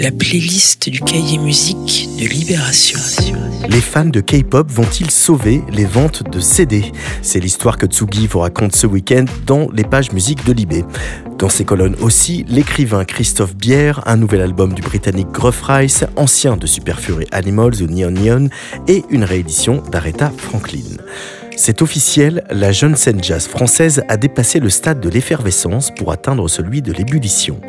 la playlist du cahier musique de Libération. Les fans de K-pop vont-ils sauver les ventes de CD C'est l'histoire que Tsugi vous raconte ce week-end dans les pages musique de Libé. Dans ses colonnes aussi, l'écrivain Christophe Bière, un nouvel album du britannique Gruff Rice, ancien de Super Fury Animals ou Neon Neon, et une réédition d'Aretha Franklin. C'est officiel, la jeune scène jazz française a dépassé le stade de l'effervescence pour atteindre celui de l'ébullition.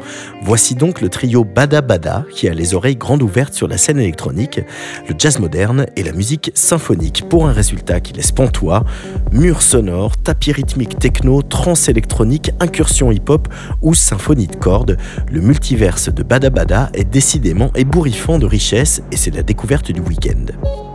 Voici donc le trio Bada Bada qui a les oreilles grandes ouvertes sur la scène électronique, le jazz moderne et la musique symphonique pour un résultat qui laisse pantois, murs sonores, tapis rythmiques techno, trance électronique, incursion hip-hop ou symphonie de cordes. Le multiverse de Bada Bada est décidément ébouriffant de richesse et c'est la découverte du week-end.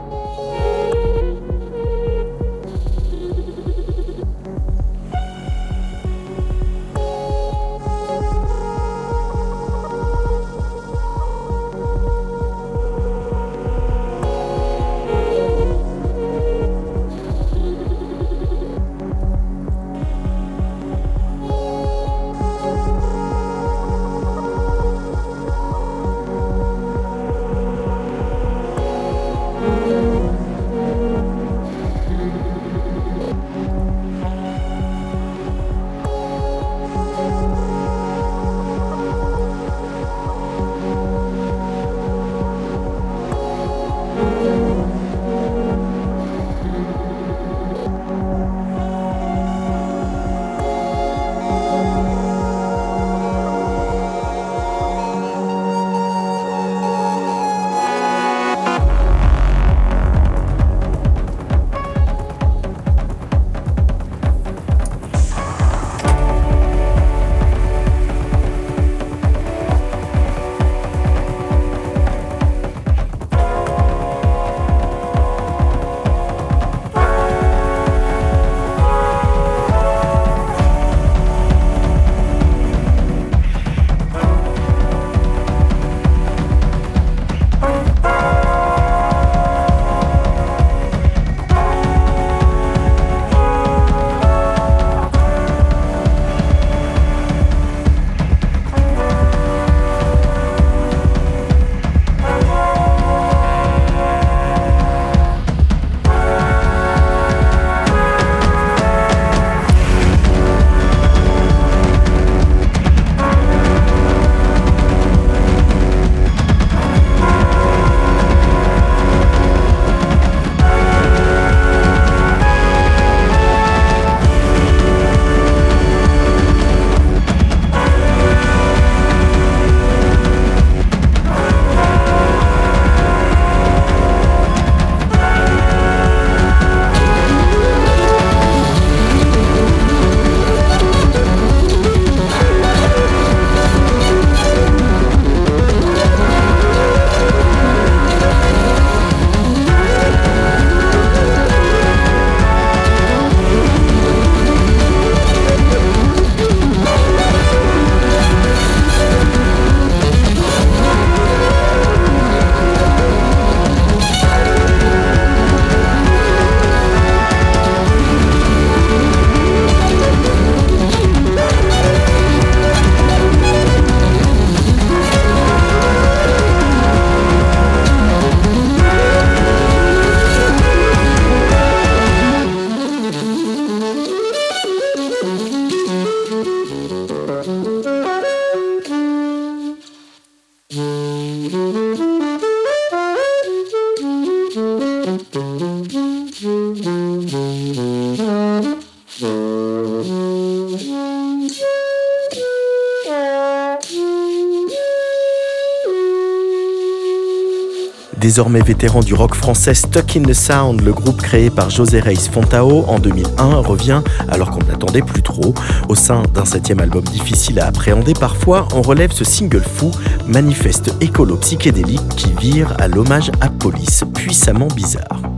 Désormais vétéran du rock français Stuck in the Sound, le groupe créé par José Reis Fontao en 2001 revient alors qu'on n'attendait plus trop. Au sein d'un septième album difficile à appréhender parfois, on relève ce single fou, manifeste écolo psychédélique qui vire à l'hommage à Police, puissamment bizarre.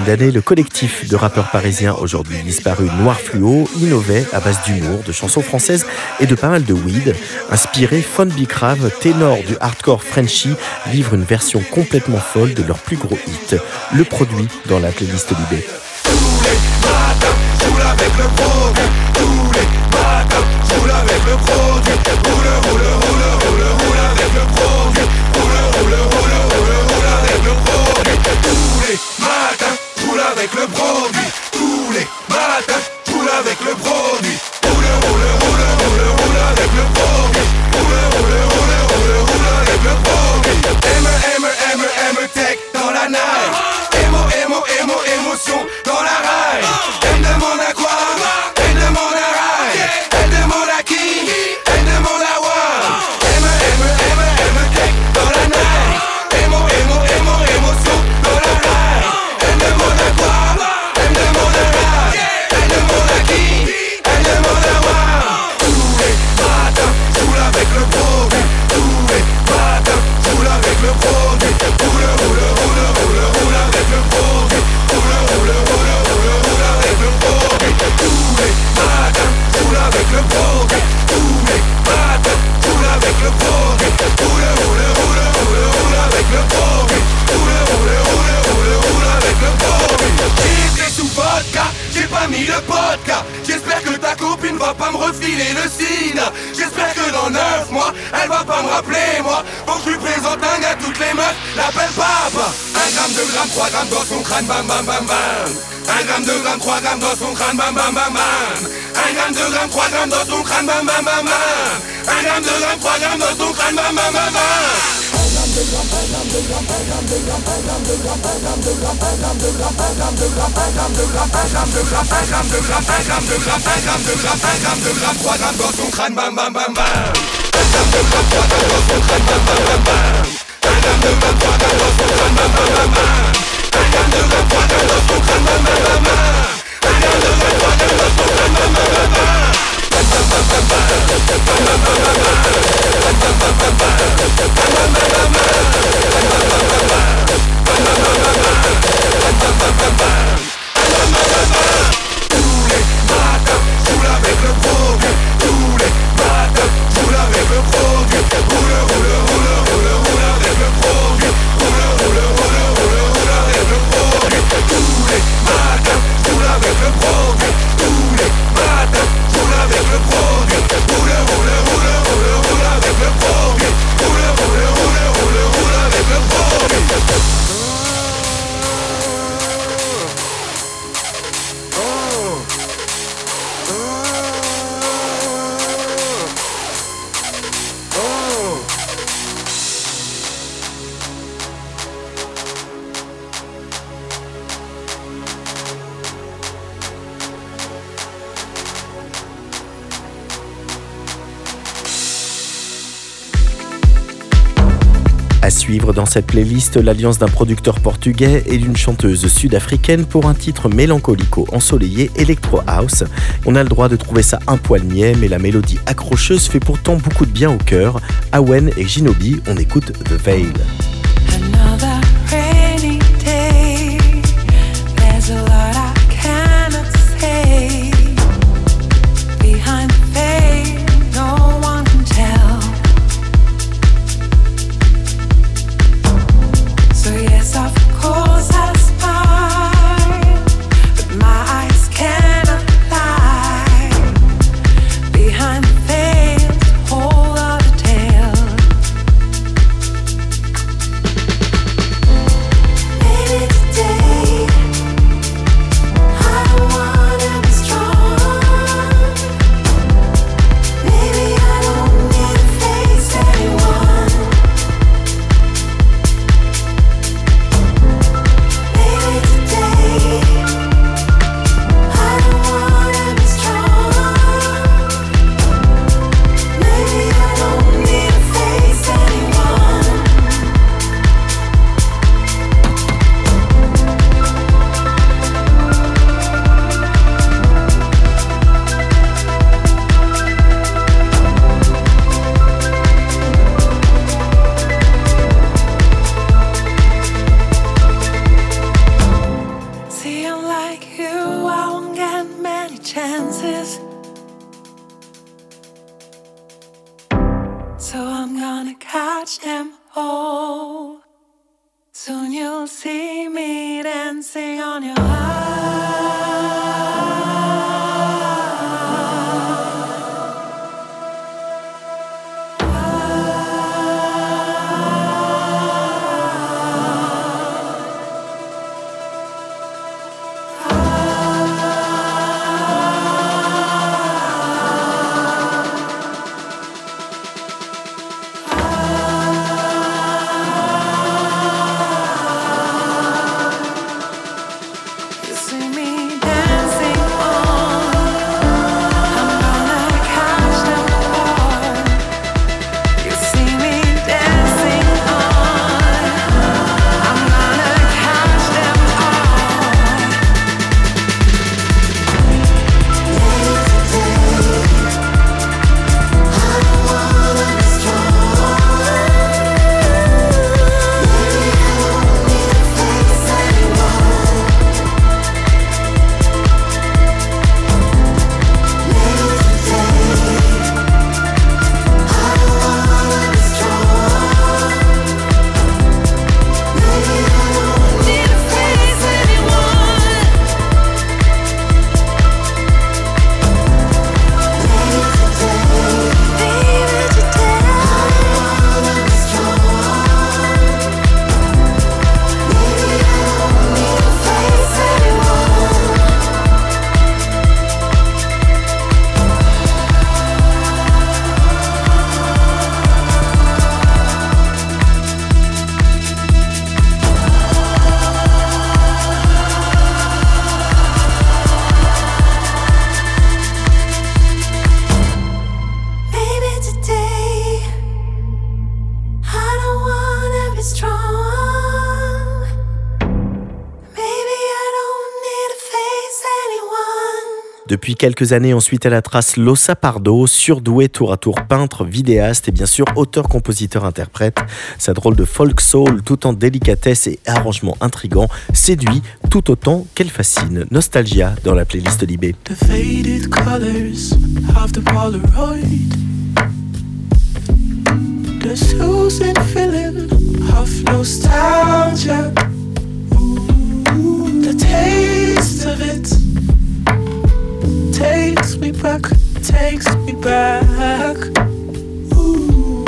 D'années, le collectif de rappeurs parisiens aujourd'hui disparu Noir Fluo innovait à base d'humour, de chansons françaises et de pas mal de weed. Inspiré, Fun Bicrave, ténor du hardcore Frenchy, livre une version complètement folle de leur plus gros hit, le produit dans la playlist Libé. Mis. J'espère que ta copine va pas me refiler le signe. J'espère que dans 9 mois, elle va pas me rappeler moi. Que je lui présente un gars, toutes les meufs l'appellent papa. 1 gramme, 2 grammes, 3 grammes dans son crâne, bam bam bam bam. 1 gramme, 2 grammes, 3 grammes dans son crâne, bam bam bam bam. 1 gramme, 2 grammes, 3 grammes dans son crâne, bam bam bam bam. 1 gramme, 2 grammes, 3 grammes dans son crâne, bam bam bam bam. Tous dans cette playlist l'alliance d'un producteur portugais et d'une chanteuse sud-africaine pour un titre mélancolico ensoleillé Electro House. On a le droit de trouver ça un poil niais, mais la mélodie accrocheuse fait pourtant beaucoup de bien au cœur. Awen et Ginobi, on écoute The Veil. gonna catch them all. Depuis quelques années, ensuite, elle a trace Losa Pardo, surdoué tour à tour peintre, vidéaste et bien sûr auteur, compositeur, interprète. Sa drôle de folk soul, tout en délicatesse et arrangement intrigant, séduit tout autant qu'elle fascine. Nostalgia dans la playlist Libé. The faded colors feeling of nostalgia. The taste of it. Takes me back, takes me back. Ooh,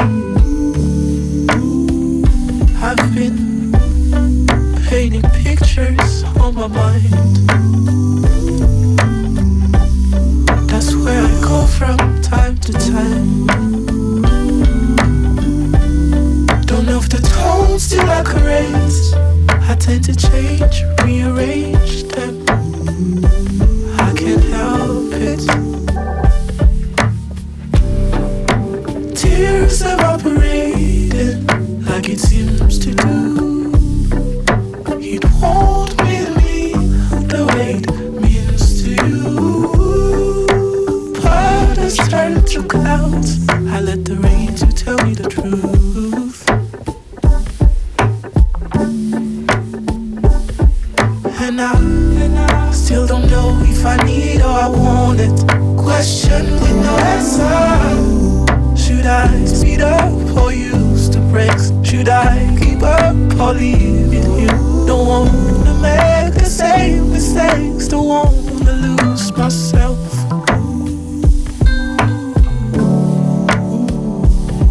I've been painting pictures on my mind. That's where I go from time to time. Don't know if the tones still accurate. I tend to change, rearrange question with no answer. Should I speed up or use the brakes? Should I keep up or leave it? Don't wanna make the same mistakes. Don't wanna lose myself.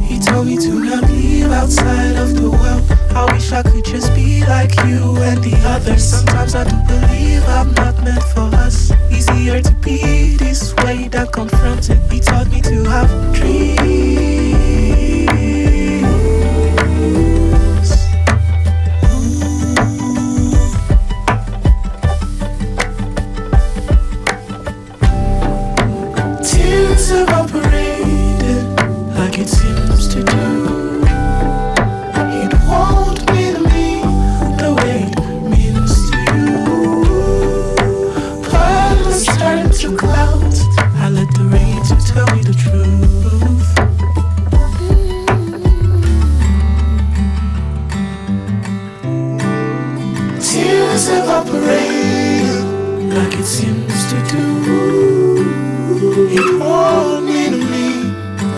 He told me to not leave outside of the world. I wish I could just be like you and the others. Sometimes I do believe I'm not meant for us. Easier to be this way that confronted. He taught me to have dreams.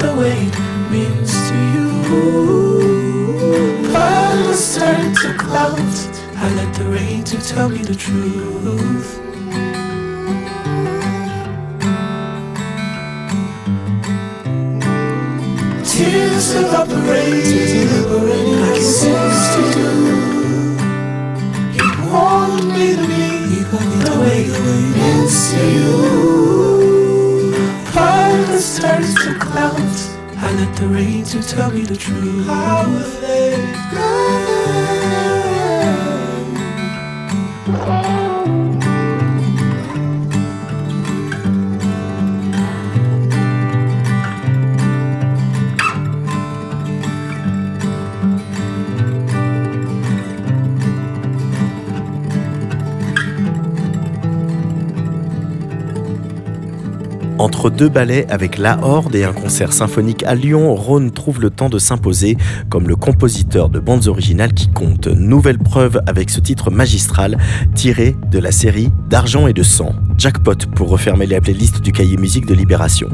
The way it means to you. Clouds turn to clouds. I let the rain to tell me the truth. Tears evaporate, like it seems to do. It won't mean to me the way it means to you. Clouds turn to clouds. I let the rain to tell me the truth. I will let Entre deux ballets avec La Horde et un concert symphonique à Lyon, Rhône trouve le temps de s'imposer comme le compositeur de bandes originales qui compte. Nouvelle preuve avec ce titre magistral tiré de la série D'argent et de sang. Jackpot pour refermer les playlists du cahier musique de Libération.